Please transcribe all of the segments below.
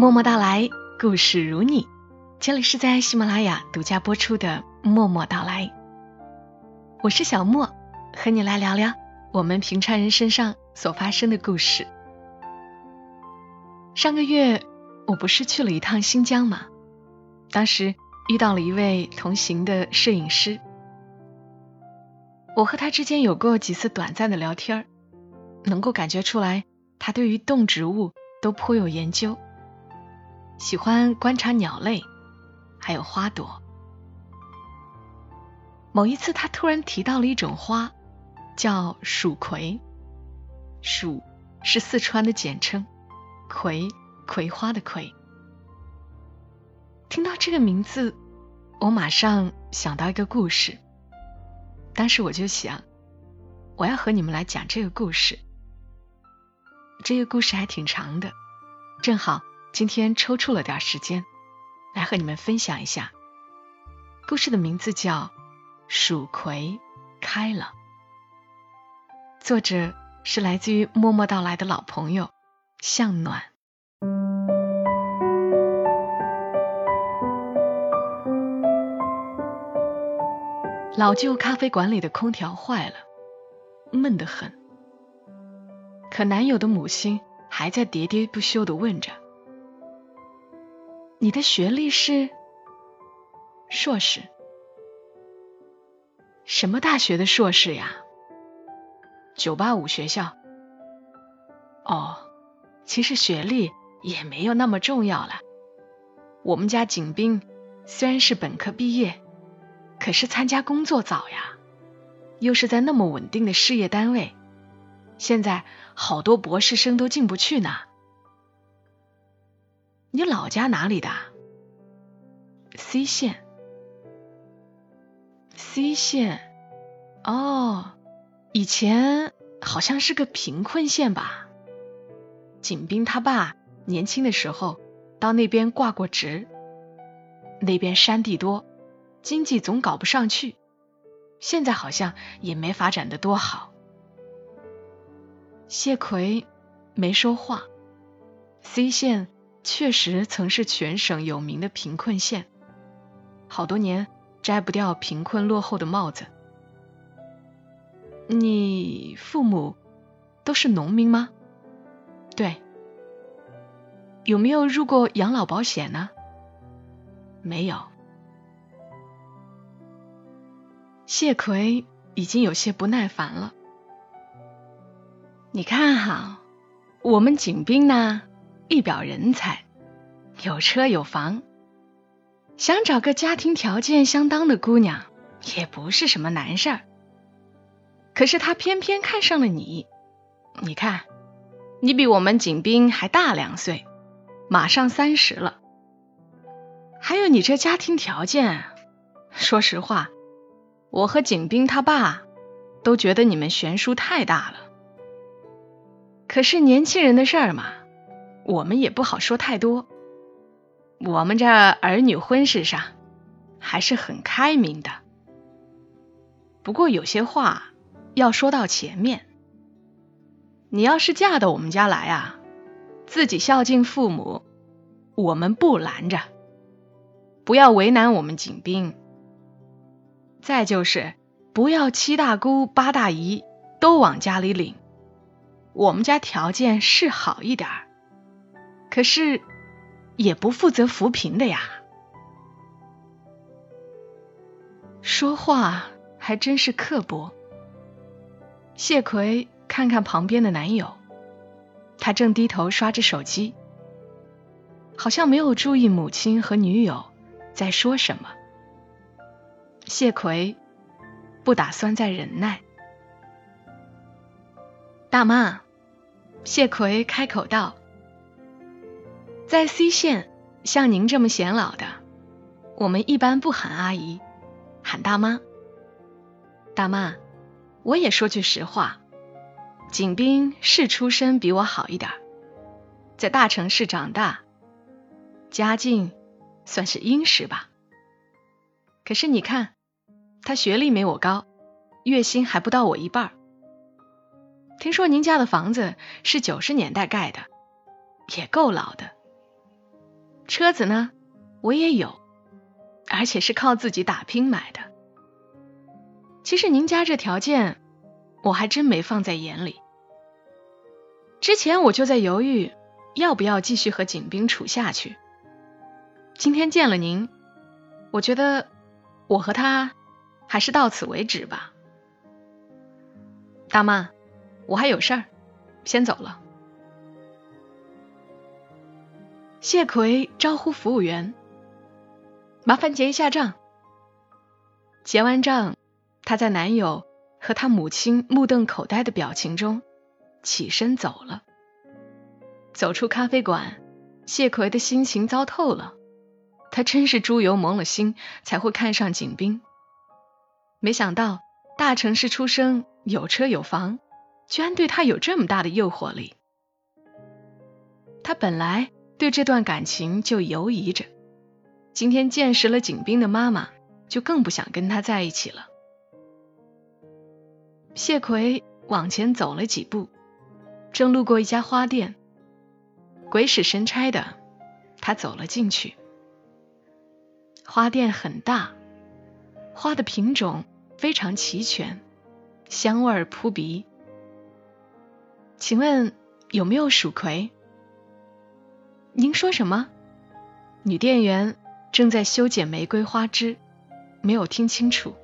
默默到来，故事如你。这里是在喜马拉雅独家播出的《默默到来》，我是小莫，和你来聊聊我们平常人身上所发生的故事。上个月我不是去了一趟新疆吗？当时遇到了一位同行的摄影师，我和他之间有过几次短暂的聊天能够感觉出来，他对于动植物都颇有研究。喜欢观察鸟类，还有花朵。某一次，他突然提到了一种花，叫蜀葵。蜀是四川的简称，葵葵花的葵。听到这个名字，我马上想到一个故事。当时我就想，我要和你们来讲这个故事。这个故事还挺长的，正好。今天抽出了点时间，来和你们分享一下故事的名字叫《蜀葵开了》，作者是来自于默默到来的老朋友向暖。老旧咖啡馆里的空调坏了，闷得很，可男友的母亲还在喋喋不休的问着。你的学历是硕士？什么大学的硕士呀？九八五学校？哦，其实学历也没有那么重要了。我们家景斌虽然是本科毕业，可是参加工作早呀，又是在那么稳定的事业单位，现在好多博士生都进不去呢。你老家哪里的？C 县，C 县，哦，以前好像是个贫困县吧。景斌他爸年轻的时候到那边挂过职，那边山地多，经济总搞不上去，现在好像也没发展的多好。谢奎没说话，C 县。确实曾是全省有名的贫困县，好多年摘不掉贫困落后的帽子。你父母都是农民吗？对。有没有入过养老保险呢？没有。谢奎已经有些不耐烦了。你看哈，我们景斌呢？一表人才，有车有房，想找个家庭条件相当的姑娘也不是什么难事儿。可是他偏偏看上了你，你看，你比我们景斌还大两岁，马上三十了。还有你这家庭条件，说实话，我和景斌他爸都觉得你们悬殊太大了。可是年轻人的事儿嘛。我们也不好说太多，我们这儿女婚事上还是很开明的。不过有些话要说到前面，你要是嫁到我们家来啊，自己孝敬父母，我们不拦着，不要为难我们景斌。再就是不要七大姑八大姨都往家里领，我们家条件是好一点儿。可是，也不负责扶贫的呀。说话还真是刻薄。谢奎看看旁边的男友，他正低头刷着手机，好像没有注意母亲和女友在说什么。谢奎不打算再忍耐。大妈，谢奎开口道。在 C 县，像您这么显老的，我们一般不喊阿姨，喊大妈。大妈，我也说句实话，景斌是出身比我好一点，在大城市长大，家境算是殷实吧。可是你看，他学历没我高，月薪还不到我一半。听说您家的房子是九十年代盖的，也够老的。车子呢，我也有，而且是靠自己打拼买的。其实您家这条件，我还真没放在眼里。之前我就在犹豫，要不要继续和景斌处下去。今天见了您，我觉得我和他还是到此为止吧。大妈，我还有事儿，先走了。谢奎招呼服务员：“麻烦结一下账。”结完账，他在男友和他母亲目瞪口呆的表情中起身走了。走出咖啡馆，谢奎的心情糟透了。他真是猪油蒙了心，才会看上景斌。没想到大城市出生，有车有房，居然对他有这么大的诱惑力。他本来。对这段感情就犹疑着，今天见识了景斌的妈妈，就更不想跟他在一起了。谢奎往前走了几步，正路过一家花店，鬼使神差的，他走了进去。花店很大，花的品种非常齐全，香味扑鼻。请问有没有蜀葵？您说什么？女店员正在修剪玫瑰花枝，没有听清楚。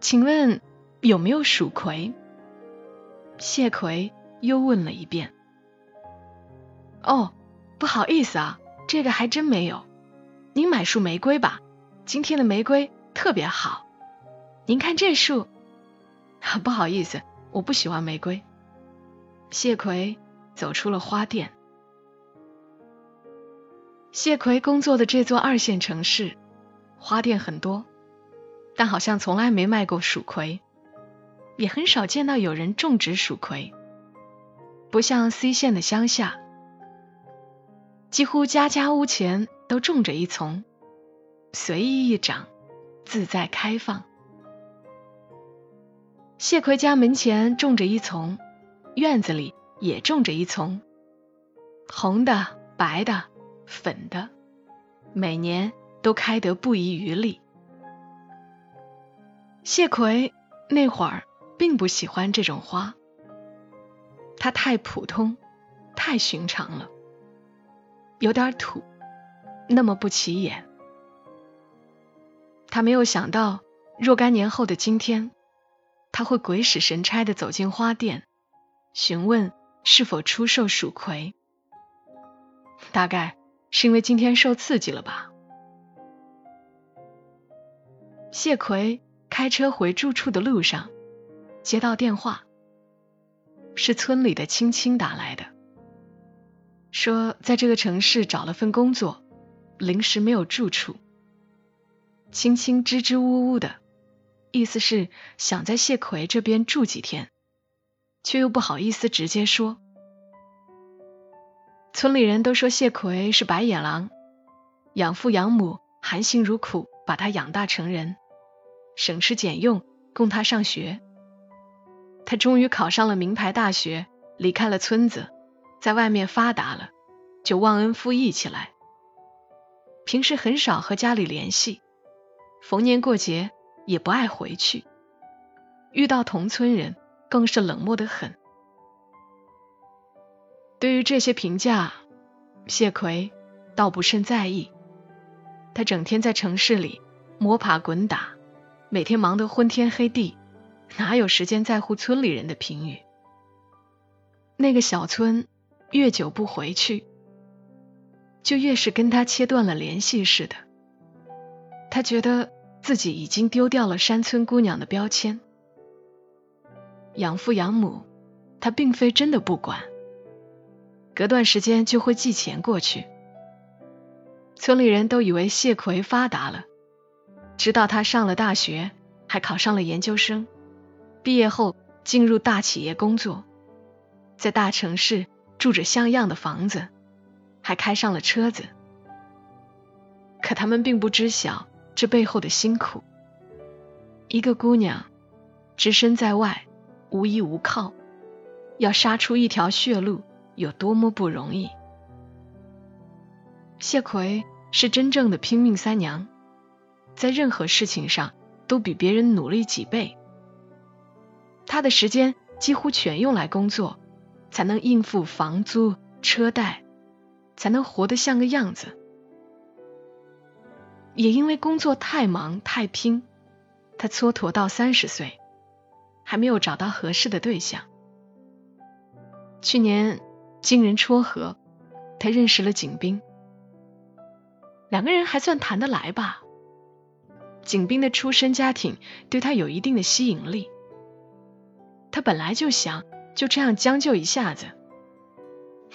请问有没有蜀葵？谢奎又问了一遍。哦，不好意思啊，这个还真没有。您买束玫瑰吧，今天的玫瑰特别好。您看这束。不好意思，我不喜欢玫瑰。谢奎走出了花店。谢奎工作的这座二线城市，花店很多，但好像从来没卖过蜀葵，也很少见到有人种植蜀葵。不像 C 县的乡下，几乎家家屋前都种着一丛，随意一长，自在开放。谢奎家门前种着一丛，院子里也种着一丛，红的，白的。粉的，每年都开得不遗余力。谢奎那会儿并不喜欢这种花，它太普通，太寻常了，有点土，那么不起眼。他没有想到，若干年后的今天，他会鬼使神差的走进花店，询问是否出售蜀葵。大概。是因为今天受刺激了吧？谢奎开车回住处的路上，接到电话，是村里的青青打来的，说在这个城市找了份工作，临时没有住处。青青支支吾吾的，意思是想在谢奎这边住几天，却又不好意思直接说。村里人都说谢奎是白眼狼，养父养母含辛茹苦把他养大成人，省吃俭用供他上学。他终于考上了名牌大学，离开了村子，在外面发达了，就忘恩负义起来。平时很少和家里联系，逢年过节也不爱回去，遇到同村人更是冷漠的很。对于这些评价，谢奎倒不甚在意。他整天在城市里摸爬滚打，每天忙得昏天黑地，哪有时间在乎村里人的评语？那个小村越久不回去，就越是跟他切断了联系似的。他觉得自己已经丢掉了山村姑娘的标签。养父养母，他并非真的不管。隔段时间就会寄钱过去。村里人都以为谢奎发达了，直到他上了大学，还考上了研究生，毕业后进入大企业工作，在大城市住着像样的房子，还开上了车子。可他们并不知晓这背后的辛苦。一个姑娘，只身在外，无依无靠，要杀出一条血路。有多么不容易！谢奎是真正的拼命三娘，在任何事情上都比别人努力几倍。他的时间几乎全用来工作，才能应付房租、车贷，才能活得像个样子。也因为工作太忙太拼，他蹉跎到三十岁，还没有找到合适的对象。去年经人撮合，他认识了景斌，两个人还算谈得来吧。景斌的出身家庭对他有一定的吸引力，他本来就想就这样将就一下子，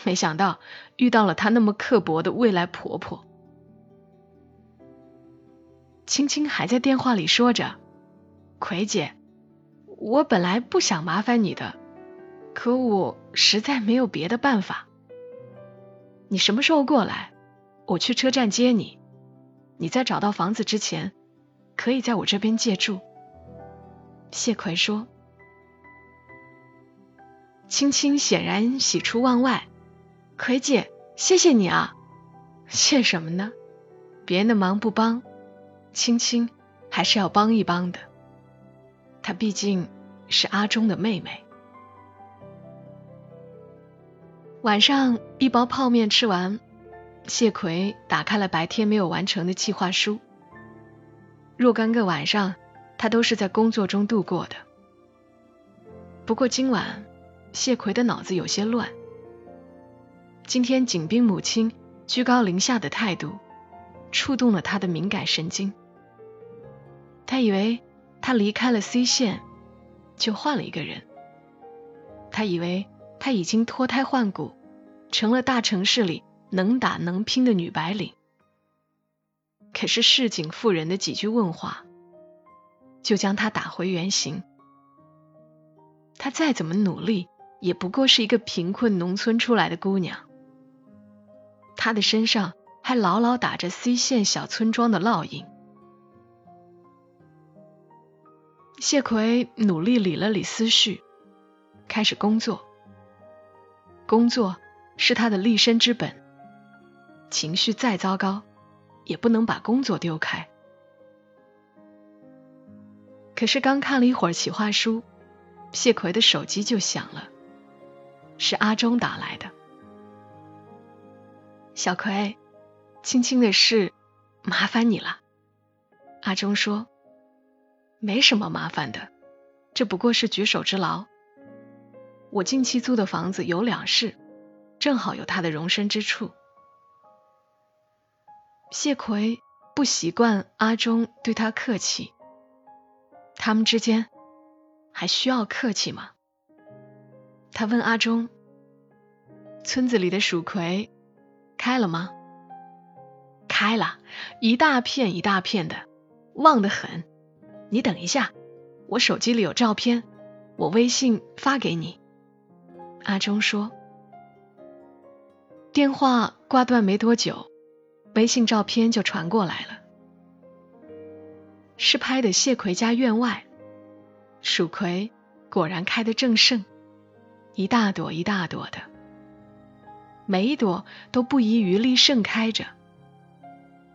没想到遇到了他那么刻薄的未来婆婆。青青还在电话里说着：“葵姐，我本来不想麻烦你的，可我实在没有别的办法。你什么时候过来？我去车站接你。你在找到房子之前，可以在我这边借住。”谢奎说。青青显然喜出望外：“葵姐，谢谢你啊！谢什么呢？别人的忙不帮。”青青还是要帮一帮的，她毕竟是阿忠的妹妹。晚上一包泡面吃完，谢奎打开了白天没有完成的计划书。若干个晚上，他都是在工作中度过的。不过今晚，谢奎的脑子有些乱。今天景斌母亲居高临下的态度。触动了他的敏感神经。他以为他离开了 C 县，就换了一个人。他以为她已经脱胎换骨，成了大城市里能打能拼的女白领。可是市井妇人的几句问话，就将他打回原形。他再怎么努力，也不过是一个贫困农村出来的姑娘。他的身上。还牢牢打着 C 县小村庄的烙印。谢奎努力理了理思绪，开始工作。工作是他的立身之本，情绪再糟糕，也不能把工作丢开。可是刚看了一会儿企划书，谢奎的手机就响了，是阿忠打来的。小奎。青青的事，麻烦你了。阿忠说：“没什么麻烦的，这不过是举手之劳。我近期租的房子有两室，正好有他的容身之处。”谢奎不习惯阿忠对他客气，他们之间还需要客气吗？他问阿忠：“村子里的蜀葵开了吗？”开了一大片一大片的，旺得很。你等一下，我手机里有照片，我微信发给你。阿忠说。电话挂断没多久，微信照片就传过来了，是拍的谢奎家院外，蜀葵果然开得正盛，一大朵一大朵的，每一朵都不遗余力盛开着。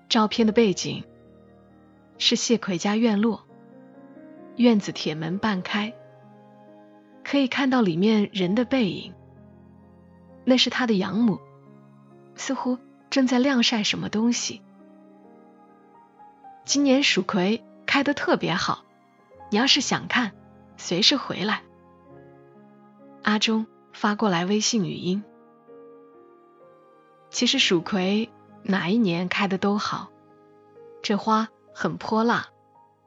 照片的背景是谢奎家院落，院子铁门半开，可以看到里面人的背影。那是他的养母，似乎正在晾晒什么东西。今年蜀葵开得特别好，你要是想看，随时回来。阿忠发过来微信语音。其实蜀葵。哪一年开的都好，这花很泼辣，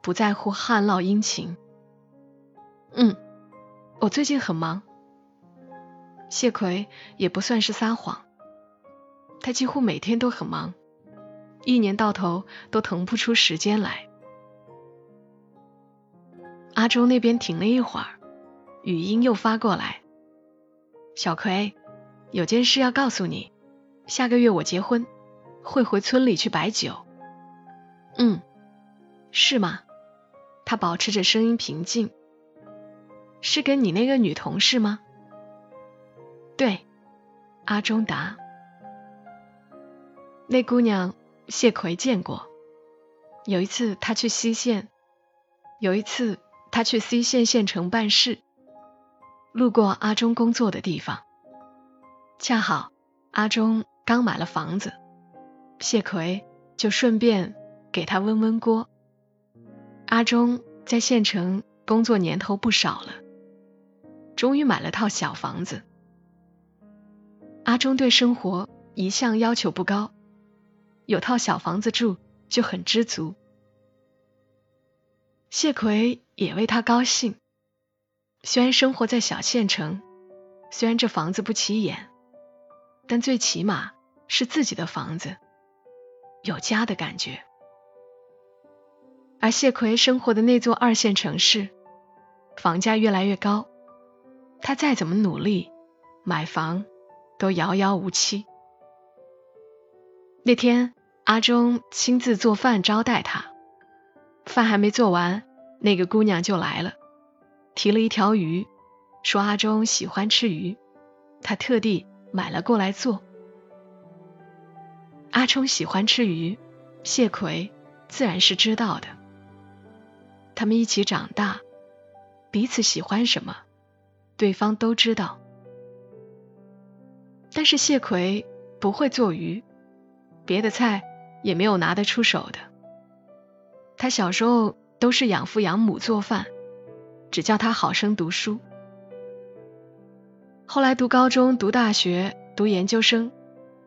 不在乎旱涝阴晴。嗯，我最近很忙。谢奎也不算是撒谎，他几乎每天都很忙，一年到头都腾不出时间来。阿周那边停了一会儿，语音又发过来：“小葵，有件事要告诉你，下个月我结婚。”会回村里去摆酒。嗯，是吗？他保持着声音平静。是跟你那个女同事吗？对，阿忠答。那姑娘谢奎见过。有一次他去西县，有一次他去西县县城办事，路过阿忠工作的地方，恰好阿忠刚买了房子，谢奎就顺便给他温温锅。阿忠在县城工作年头不少了，终于买了套小房子。阿忠对生活一向要求不高，有套小房子住就很知足。谢奎也为他高兴，虽然生活在小县城，虽然这房子不起眼，但最起码是自己的房子，有家的感觉。而谢奎生活的那座二线城市，房价越来越高，他再怎么努力买房。都遥遥无期。那天，阿忠亲自做饭招待他，饭还没做完，那个姑娘就来了，提了一条鱼，说阿忠喜欢吃鱼，他特地买了过来做。阿忠喜欢吃鱼，谢奎自然是知道的。他们一起长大，彼此喜欢什么，对方都知道。但是谢奎不会做鱼，别的菜也没有拿得出手的。他小时候都是养父养母做饭，只叫他好生读书。后来读高中、读大学、读研究生，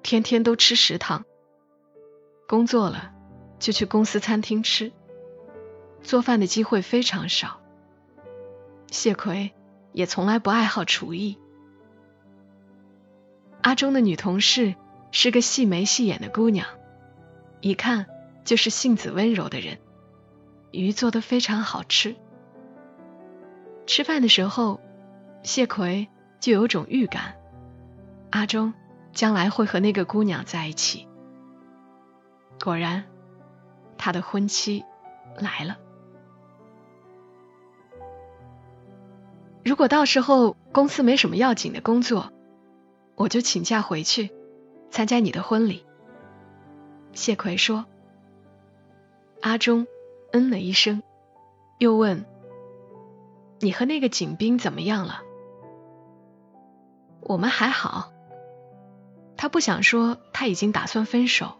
天天都吃食堂。工作了就去公司餐厅吃，做饭的机会非常少。谢奎也从来不爱好厨艺。阿忠的女同事是个细眉细眼的姑娘，一看就是性子温柔的人。鱼做的非常好吃。吃饭的时候，谢奎就有种预感，阿忠将来会和那个姑娘在一起。果然，他的婚期来了。如果到时候公司没什么要紧的工作，我就请假回去参加你的婚礼。谢奎说。阿忠嗯了一声，又问：“你和那个景斌怎么样了？”我们还好。他不想说他已经打算分手。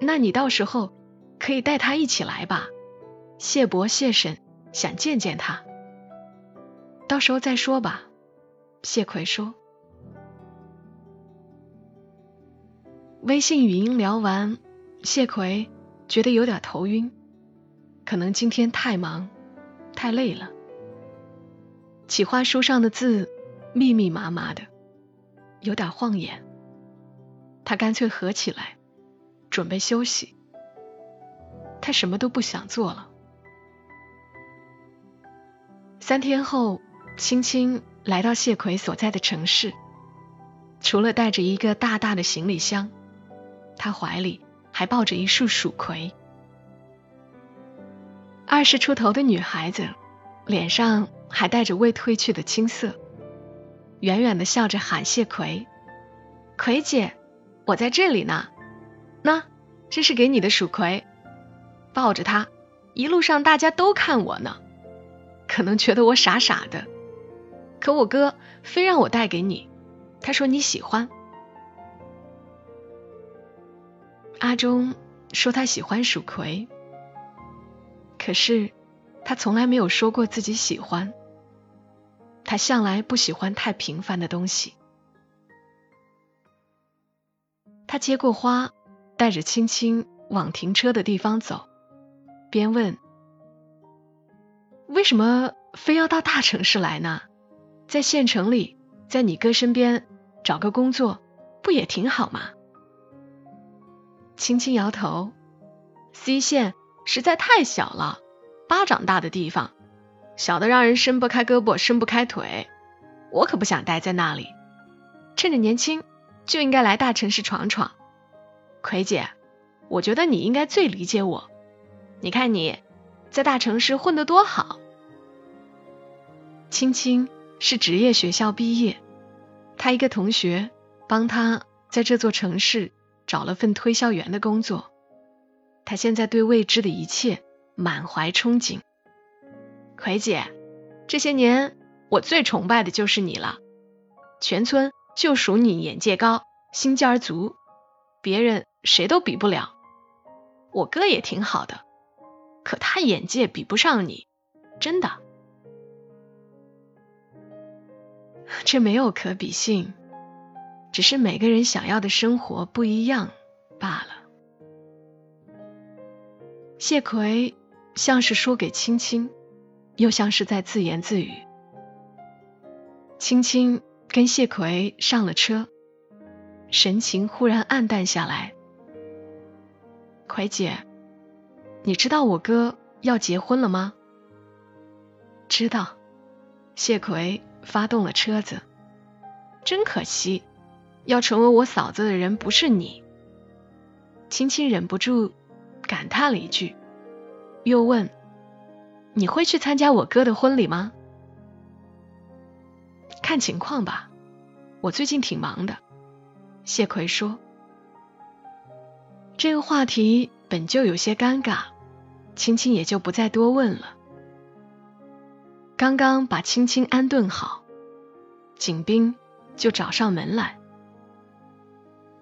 那你到时候可以带他一起来吧。谢伯、谢婶想见见他。到时候再说吧。谢奎说。微信语音聊完，谢奎觉得有点头晕，可能今天太忙太累了。企划书上的字密密麻麻的，有点晃眼。他干脆合起来，准备休息。他什么都不想做了。三天后，青青来到谢奎所在的城市，除了带着一个大大的行李箱。他怀里还抱着一束蜀葵。二十出头的女孩子，脸上还带着未褪去的青涩，远远的笑着喊谢葵：“葵姐，我在这里呢。那这是给你的蜀葵，抱着它，一路上大家都看我呢，可能觉得我傻傻的，可我哥非让我带给你，他说你喜欢。”阿忠说他喜欢蜀葵，可是他从来没有说过自己喜欢。他向来不喜欢太平凡的东西。他接过花，带着青青往停车的地方走，边问：“为什么非要到大城市来呢？在县城里，在你哥身边找个工作，不也挺好吗？”轻轻摇头，C 县实在太小了，巴掌大的地方，小的让人伸不开胳膊，伸不开腿。我可不想待在那里，趁着年轻就应该来大城市闯闯。葵姐，我觉得你应该最理解我。你看你在大城市混得多好。青青是职业学校毕业，他一个同学帮他在这座城市。找了份推销员的工作。他现在对未知的一切满怀憧憬。葵姐，这些年我最崇拜的就是你了，全村就属你眼界高、心尖儿足，别人谁都比不了。我哥也挺好的，可他眼界比不上你，真的。这没有可比性，只是每个人想要的生活不一样罢了。谢奎像是说给青青，又像是在自言自语。青青跟谢奎上了车，神情忽然暗淡下来。奎姐，你知道我哥要结婚了吗？知道。谢奎。发动了车子，真可惜，要成为我嫂子的人不是你。青青忍不住感叹了一句，又问：“你会去参加我哥的婚礼吗？”看情况吧，我最近挺忙的。谢奎说：“这个话题本就有些尴尬，青青也就不再多问了。”刚刚把青青安顿好，景斌就找上门来，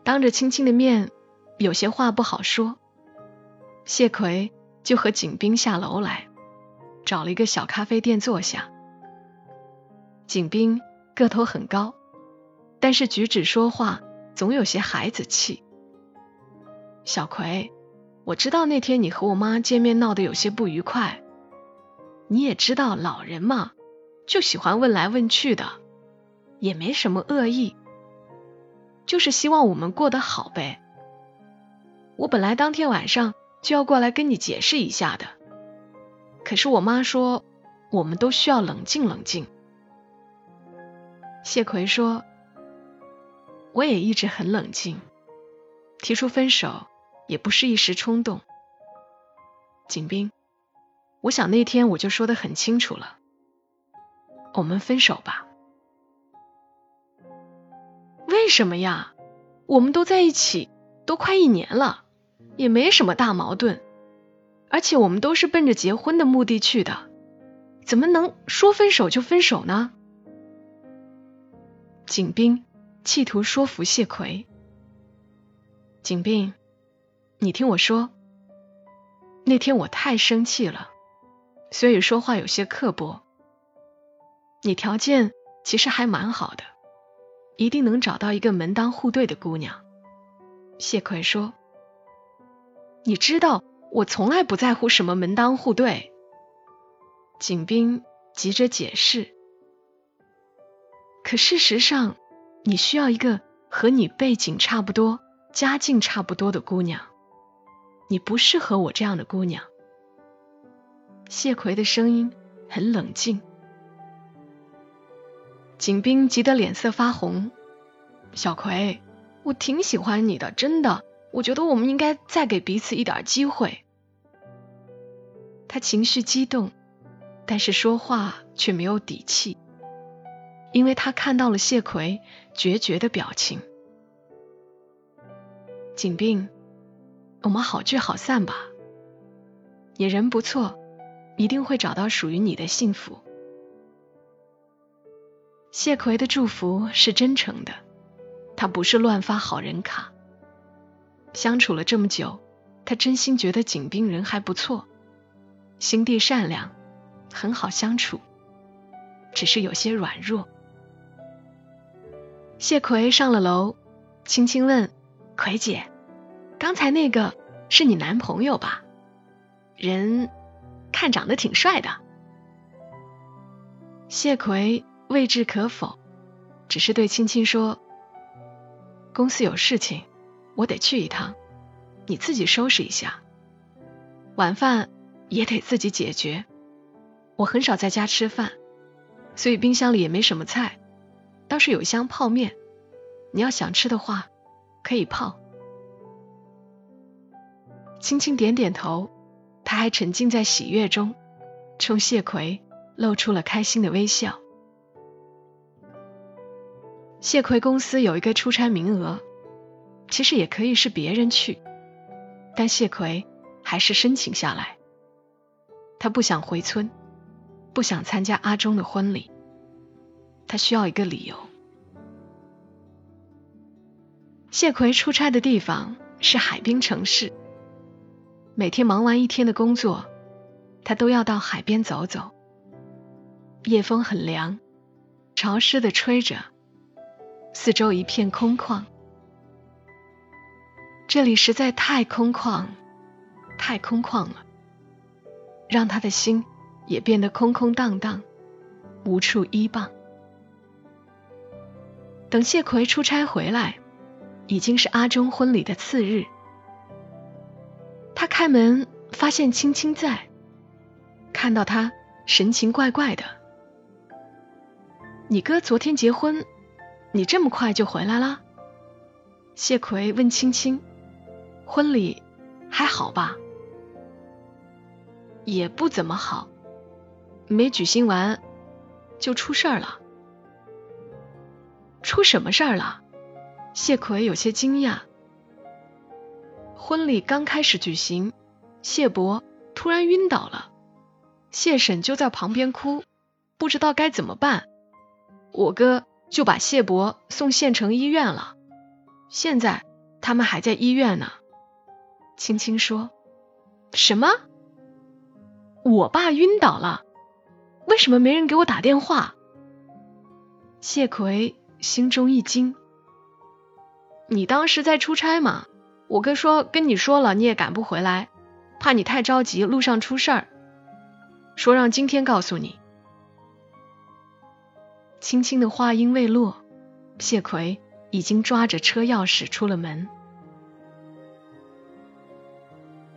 当着青青的面，有些话不好说。谢奎就和景斌下楼来，找了一个小咖啡店坐下。景斌个头很高，但是举止说话总有些孩子气。小葵，我知道那天你和我妈见面闹得有些不愉快。你也知道老人嘛，就喜欢问来问去的，也没什么恶意，就是希望我们过得好呗。我本来当天晚上就要过来跟你解释一下的，可是我妈说我们都需要冷静冷静。谢奎说，我也一直很冷静，提出分手也不是一时冲动。景斌。我想那天我就说的很清楚了，我们分手吧。为什么呀？我们都在一起都快一年了，也没什么大矛盾，而且我们都是奔着结婚的目的去的，怎么能说分手就分手呢？景斌企图说服谢奎。景斌，你听我说，那天我太生气了。所以说话有些刻薄。你条件其实还蛮好的，一定能找到一个门当户对的姑娘。谢奎说：“你知道我从来不在乎什么门当户对。”景斌急着解释：“可事实上，你需要一个和你背景差不多、家境差不多的姑娘。你不适合我这样的姑娘。”谢奎的声音很冷静，景斌急得脸色发红。小葵，我挺喜欢你的，真的，我觉得我们应该再给彼此一点机会。他情绪激动，但是说话却没有底气，因为他看到了谢奎决绝的表情。景斌，我们好聚好散吧。你人不错。一定会找到属于你的幸福。谢奎的祝福是真诚的，他不是乱发好人卡。相处了这么久，他真心觉得景斌人还不错，心地善良，很好相处，只是有些软弱。谢奎上了楼，轻轻问：“奎姐，刚才那个是你男朋友吧？人？”看长得挺帅的，谢奎未置可否，只是对青青说：“公司有事情，我得去一趟，你自己收拾一下。晚饭也得自己解决，我很少在家吃饭，所以冰箱里也没什么菜，倒是有一箱泡面，你要想吃的话可以泡。”青青点点头。他还沉浸在喜悦中，冲谢奎露出了开心的微笑。谢奎公司有一个出差名额，其实也可以是别人去，但谢奎还是申请下来。他不想回村，不想参加阿忠的婚礼，他需要一个理由。谢奎出差的地方是海滨城市，每天忙完一天的工作，他都要到海边走走。夜风很凉，潮湿的吹着，四周一片空旷。这里实在太空旷，太空旷了，让他的心也变得空空荡荡，无处依傍。等谢奎出差回来，已经是阿忠婚礼的次日。开门发现青青在，看到他神情怪怪的。你哥昨天结婚，你这么快就回来了？谢奎问青青。婚礼还好吧？也不怎么好，没举行完就出事儿了。出什么事儿了？谢奎有些惊讶。婚礼刚开始举行，谢伯突然晕倒了，谢婶就在旁边哭，不知道该怎么办。我哥就把谢伯送县城医院了，现在他们还在医院呢。青青说：“什么？我爸晕倒了？为什么没人给我打电话？”谢奎心中一惊：“你当时在出差吗？我哥说跟你说了，你也赶不回来，怕你太着急，路上出事儿，说让今天告诉你。”青青的话音未落，谢奎已经抓着车钥匙出了门。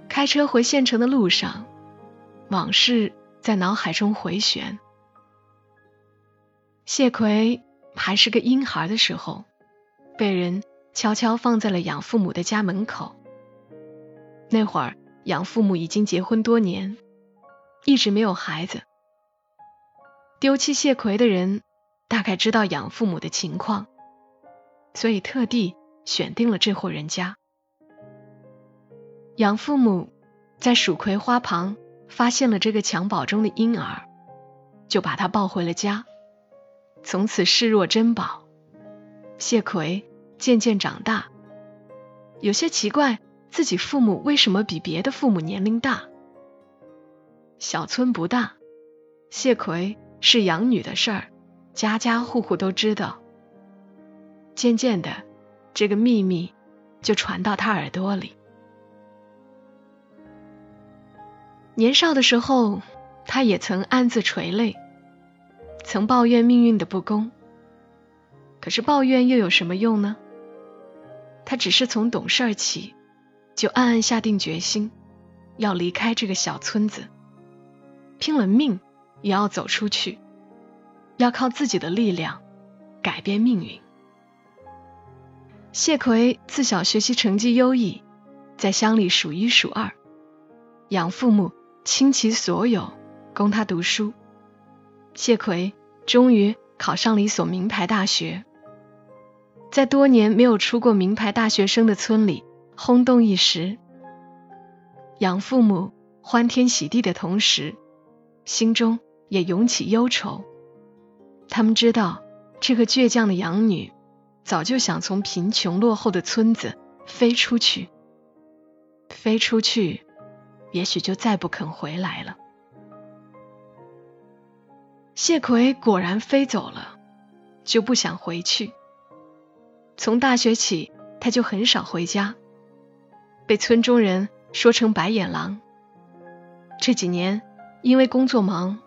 开车回县城的路上，往事在脑海中回旋。谢奎还是个婴孩的时候，被人悄悄放在了养父母的家门口。那会儿，养父母已经结婚多年，一直没有孩子。丢弃谢奎的人大概知道养父母的情况，所以特地选定了这户人家。养父母在蜀葵花旁发现了这个襁褓中的婴儿，就把他抱回了家，从此视若珍宝。谢奎渐渐长大，有些奇怪自己父母为什么比别的父母年龄大。小村不大，谢奎是养女的事儿，家家户户都知道。渐渐的，这个秘密就传到他耳朵里。年少的时候，他也曾暗自垂泪，曾抱怨命运的不公。可是抱怨又有什么用呢？他只是从懂事起，就暗暗下定决心，要离开这个小村子，拼了命也要走出去，要靠自己的力量改变命运。谢奎自小学习成绩优异，在乡里数一数二，养父母。倾其所有供他读书，谢奎终于考上了一所名牌大学，在多年没有出过名牌大学生的村里轰动一时。养父母欢天喜地的同时，心中也涌起忧愁。他们知道，这个倔强的养女早就想从贫穷落后的村子飞出去，飞出去。也许就再不肯回来了。谢奎果然飞走了，就不想回去。从大学起，他就很少回家，被村中人说成白眼狼。这几年因为工作忙，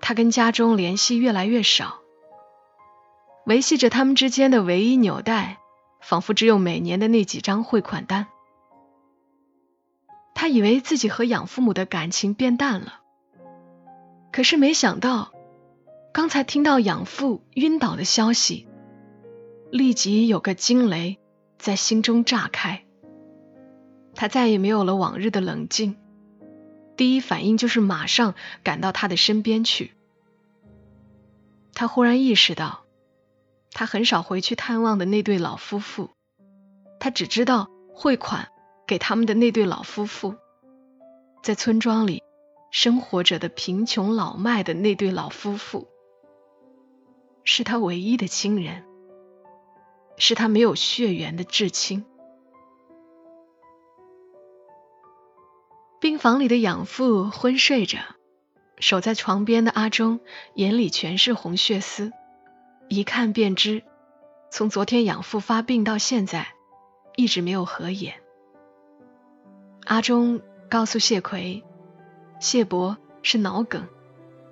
他跟家中联系越来越少，维系着他们之间的唯一纽带，仿佛只有每年的那几张汇款单。他以为自己和养父母的感情变淡了，可是没想到，刚才听到养父晕倒的消息，立即有个惊雷在心中炸开。他再也没有了往日的冷静，第一反应就是马上赶到他的身边去。他忽然意识到，他很少回去探望的那对老夫妇，他只知道汇款给他们的那对老夫妇，在村庄里生活着的贫穷老迈的那对老夫妇，是他唯一的亲人，是他没有血缘的至亲。病房里的养父昏睡着，守在床边的阿忠眼里全是红血丝，一看便知。从昨天养父发病到现在，一直没有合眼。阿忠告诉谢奎，谢伯是脑梗，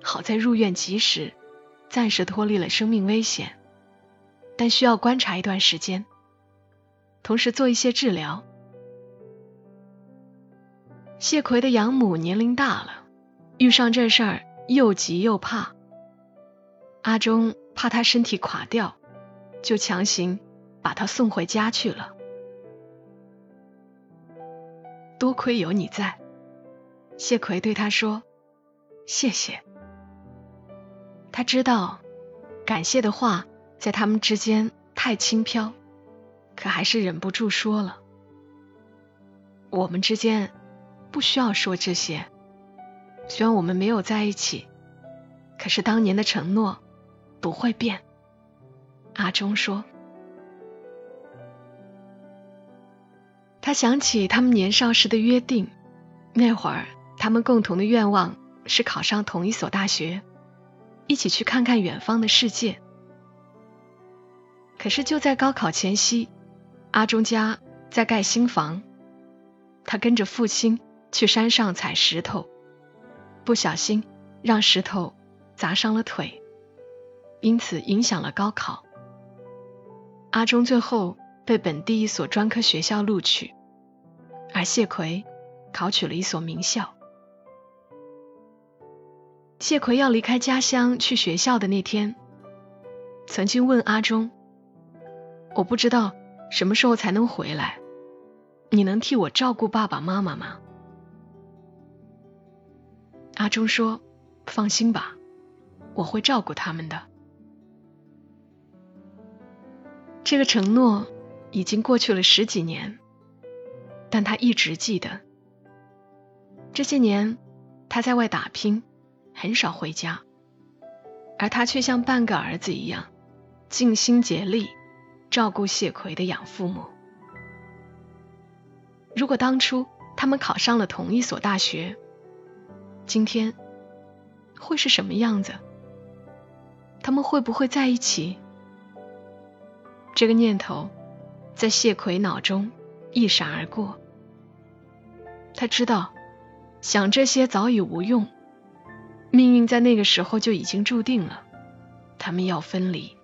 好在入院及时，暂时脱离了生命危险，但需要观察一段时间，同时做一些治疗。谢奎的养母年龄大了，遇上这事儿又急又怕，阿忠怕他身体垮掉。就强行把他送回家去了。多亏有你在，谢奎对他说：“谢谢。”他知道感谢的话在他们之间太轻飘，可还是忍不住说了：“我们之间不需要说这些。虽然我们没有在一起，可是当年的承诺不会变。”阿忠说：“他想起他们年少时的约定，那会儿他们共同的愿望是考上同一所大学，一起去看看远方的世界。可是就在高考前夕，阿忠家在盖新房，他跟着父亲去山上采石头，不小心让石头砸伤了腿，因此影响了高考。”阿忠最后被本地一所专科学校录取，而谢奎考取了一所名校。谢奎要离开家乡去学校的那天，曾经问阿忠：“我不知道什么时候才能回来，你能替我照顾爸爸妈妈吗？”阿忠说：“放心吧，我会照顾他们的。”这个承诺已经过去了十几年，但他一直记得。这些年他在外打拼，很少回家，而他却像半个儿子一样，尽心竭力照顾谢奎的养父母。如果当初他们考上了同一所大学，今天会是什么样子？他们会不会在一起？这个念头在谢奎脑中一闪而过。他知道，想这些早已无用，命运在那个时候就已经注定了，他们要分离。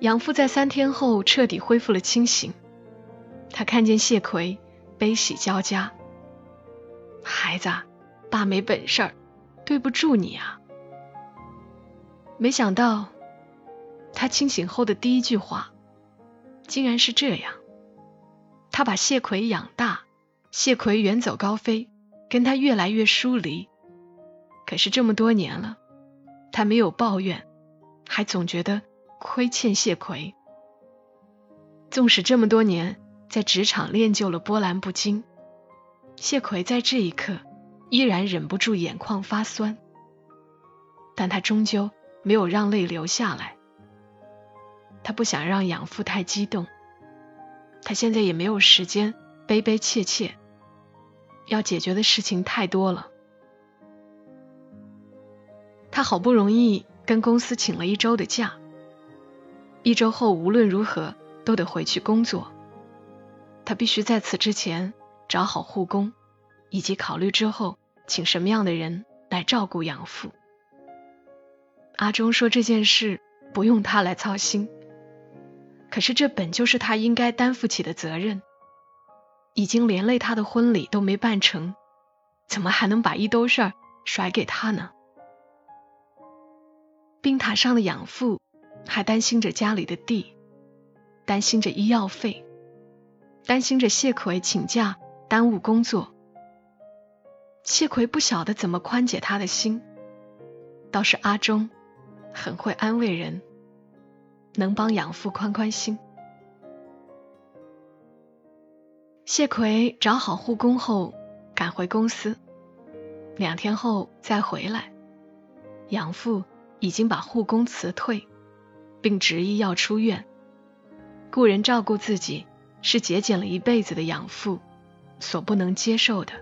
养父在三天后彻底恢复了清醒，他看见谢奎悲喜交加。孩子，爸没本事，对不住你啊！没想到。他清醒后的第一句话，竟然是这样：他把谢奎养大，谢奎远走高飞，跟他越来越疏离。可是这么多年了，他没有抱怨，还总觉得亏欠谢奎。纵使这么多年在职场练就了波澜不惊，谢奎在这一刻依然忍不住眼眶发酸，但他终究没有让泪流下来。他不想让养父太激动，他现在也没有时间悲悲切切，要解决的事情太多了。他好不容易跟公司请了一周的假，一周后无论如何都得回去工作。他必须在此之前找好护工，以及考虑之后请什么样的人来照顾养父。阿忠说这件事不用他来操心。可是这本就是他应该担负起的责任，已经连累他的婚礼都没办成，怎么还能把一兜事儿甩给他呢？病榻上的养父还担心着家里的地担心着医药费担心着谢奎请假耽误工作。谢奎不晓得怎么宽解他的心倒是阿忠很会安慰人能帮养父宽宽心。谢奎找好护工后赶回公司两天后再回来养父已经把护工辞退。并执意要出院。雇人照顾自己，是节俭了一辈子的养父所不能接受的。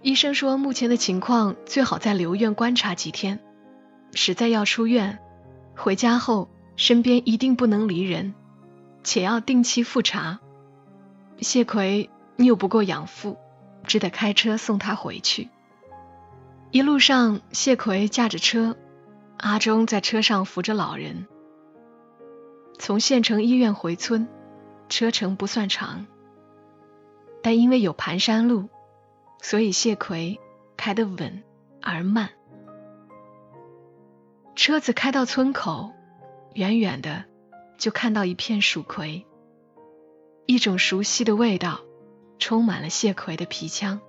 医生说，目前的情况最好再留院观察几天，实在要出院，回家后身边一定不能离人，且要定期复查。谢奎拗不过养父，只得开车送他回去。一路上，谢奎驾着车，阿忠在车上扶着老人。从县城医院回村，车程不算长，但因为有盘山路，所以谢奎开得稳而慢。车子开到村口，远远的就看到一片蜀葵，一种熟悉的味道充满了谢奎的皮腔。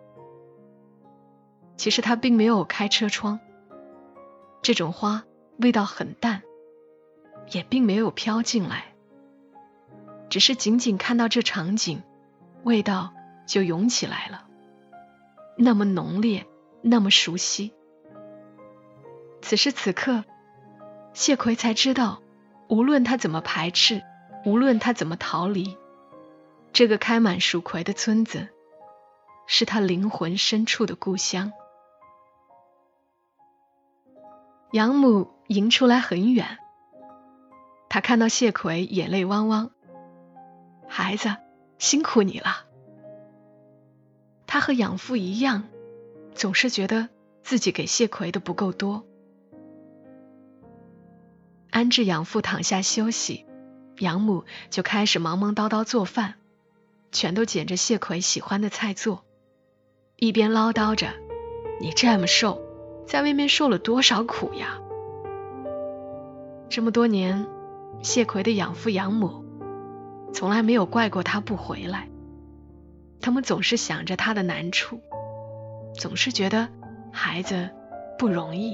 其实他并没有开车窗，这种花味道很淡。也并没有飘进来，只是仅仅看到这场景，味道就涌起来了，那么浓烈，那么熟悉。此时此刻，谢奎才知道，无论他怎么排斥，无论他怎么逃离，这个开满蜀葵的村子，是他灵魂深处的故乡。养母迎出来很远。他看到谢奎，眼泪汪汪。孩子，辛苦你了。他和养父一样，总是觉得自己给谢奎的不够多。安置养父躺下休息，养母就开始忙忙叨叨做饭，全都捡着谢奎喜欢的菜做，一边唠叨着：“你这么瘦，在外面受了多少苦呀？这么多年。”谢奎的养父养母从来没有怪过他不回来，他们总是想着他的难处，总是觉得孩子不容易。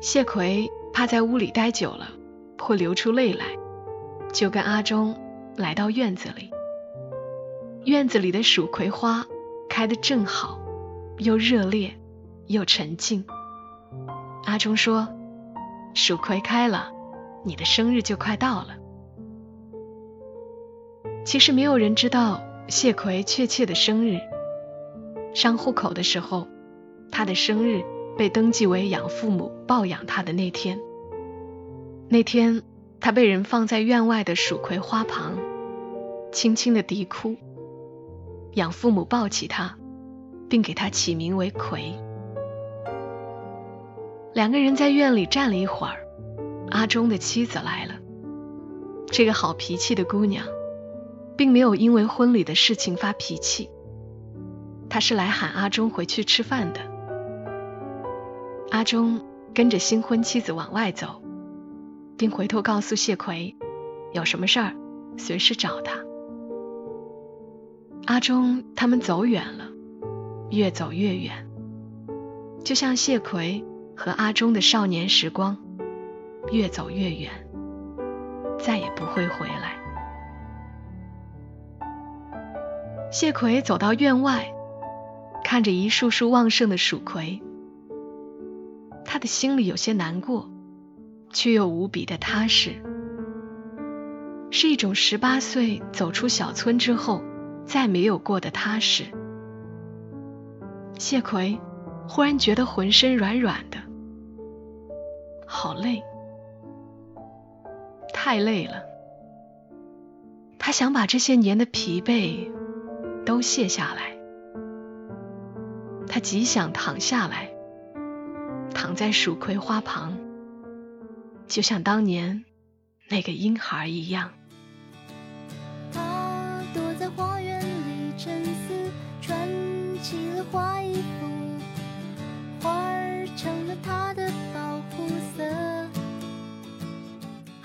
谢奎怕在屋里待久了会流出泪来，就跟阿忠来到院子里。院子里的蜀葵花开得正好，又热烈又沉静。阿忠说。蜀葵开了，你的生日就快到了。其实没有人知道谢奎确切的生日。上户口的时候，他的生日被登记为养父母抱养他的那天。那天，他被人放在院外的蜀葵花旁，轻轻的啼哭。养父母抱起他，并给他起名为葵。两个人在院里站了一会儿，阿忠的妻子来了。这个好脾气的姑娘，并没有因为婚礼的事情发脾气，她是来喊阿忠回去吃饭的。阿忠跟着新婚妻子往外走，并回头告诉谢奎，有什么事儿随时找他。阿忠他们走远了，越走越远，就像谢奎。和阿忠的少年时光越走越远，再也不会回来。谢奎走到院外，看着一束束旺盛的蜀葵，他的心里有些难过，却又无比的踏实，是一种十八岁走出小村之后再没有过的踏实。谢奎忽然觉得浑身软软的。好累，太累了。他想把这些年的疲惫都卸下来。他极想躺下来，躺在蜀葵花旁，就像当年那个婴孩一样。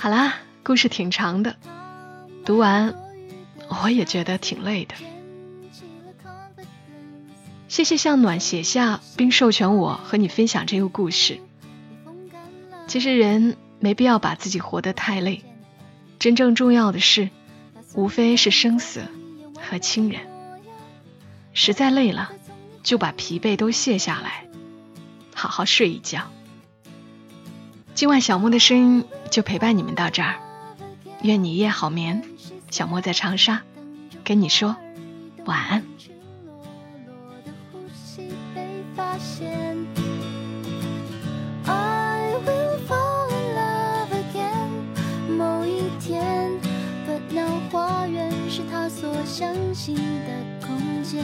好啦，故事挺长的，读完我也觉得挺累的。谢谢向暖写下并授权我和你分享这个故事。其实人没必要把自己活得太累，真正重要的事，无非是生死和亲人。实在累了，就把疲惫都卸下来，好好睡一觉。今晚小莫的声音就陪伴你们到这儿，愿你一夜好眠。小莫在长沙，跟你说晚安。花园是他所相信的空间。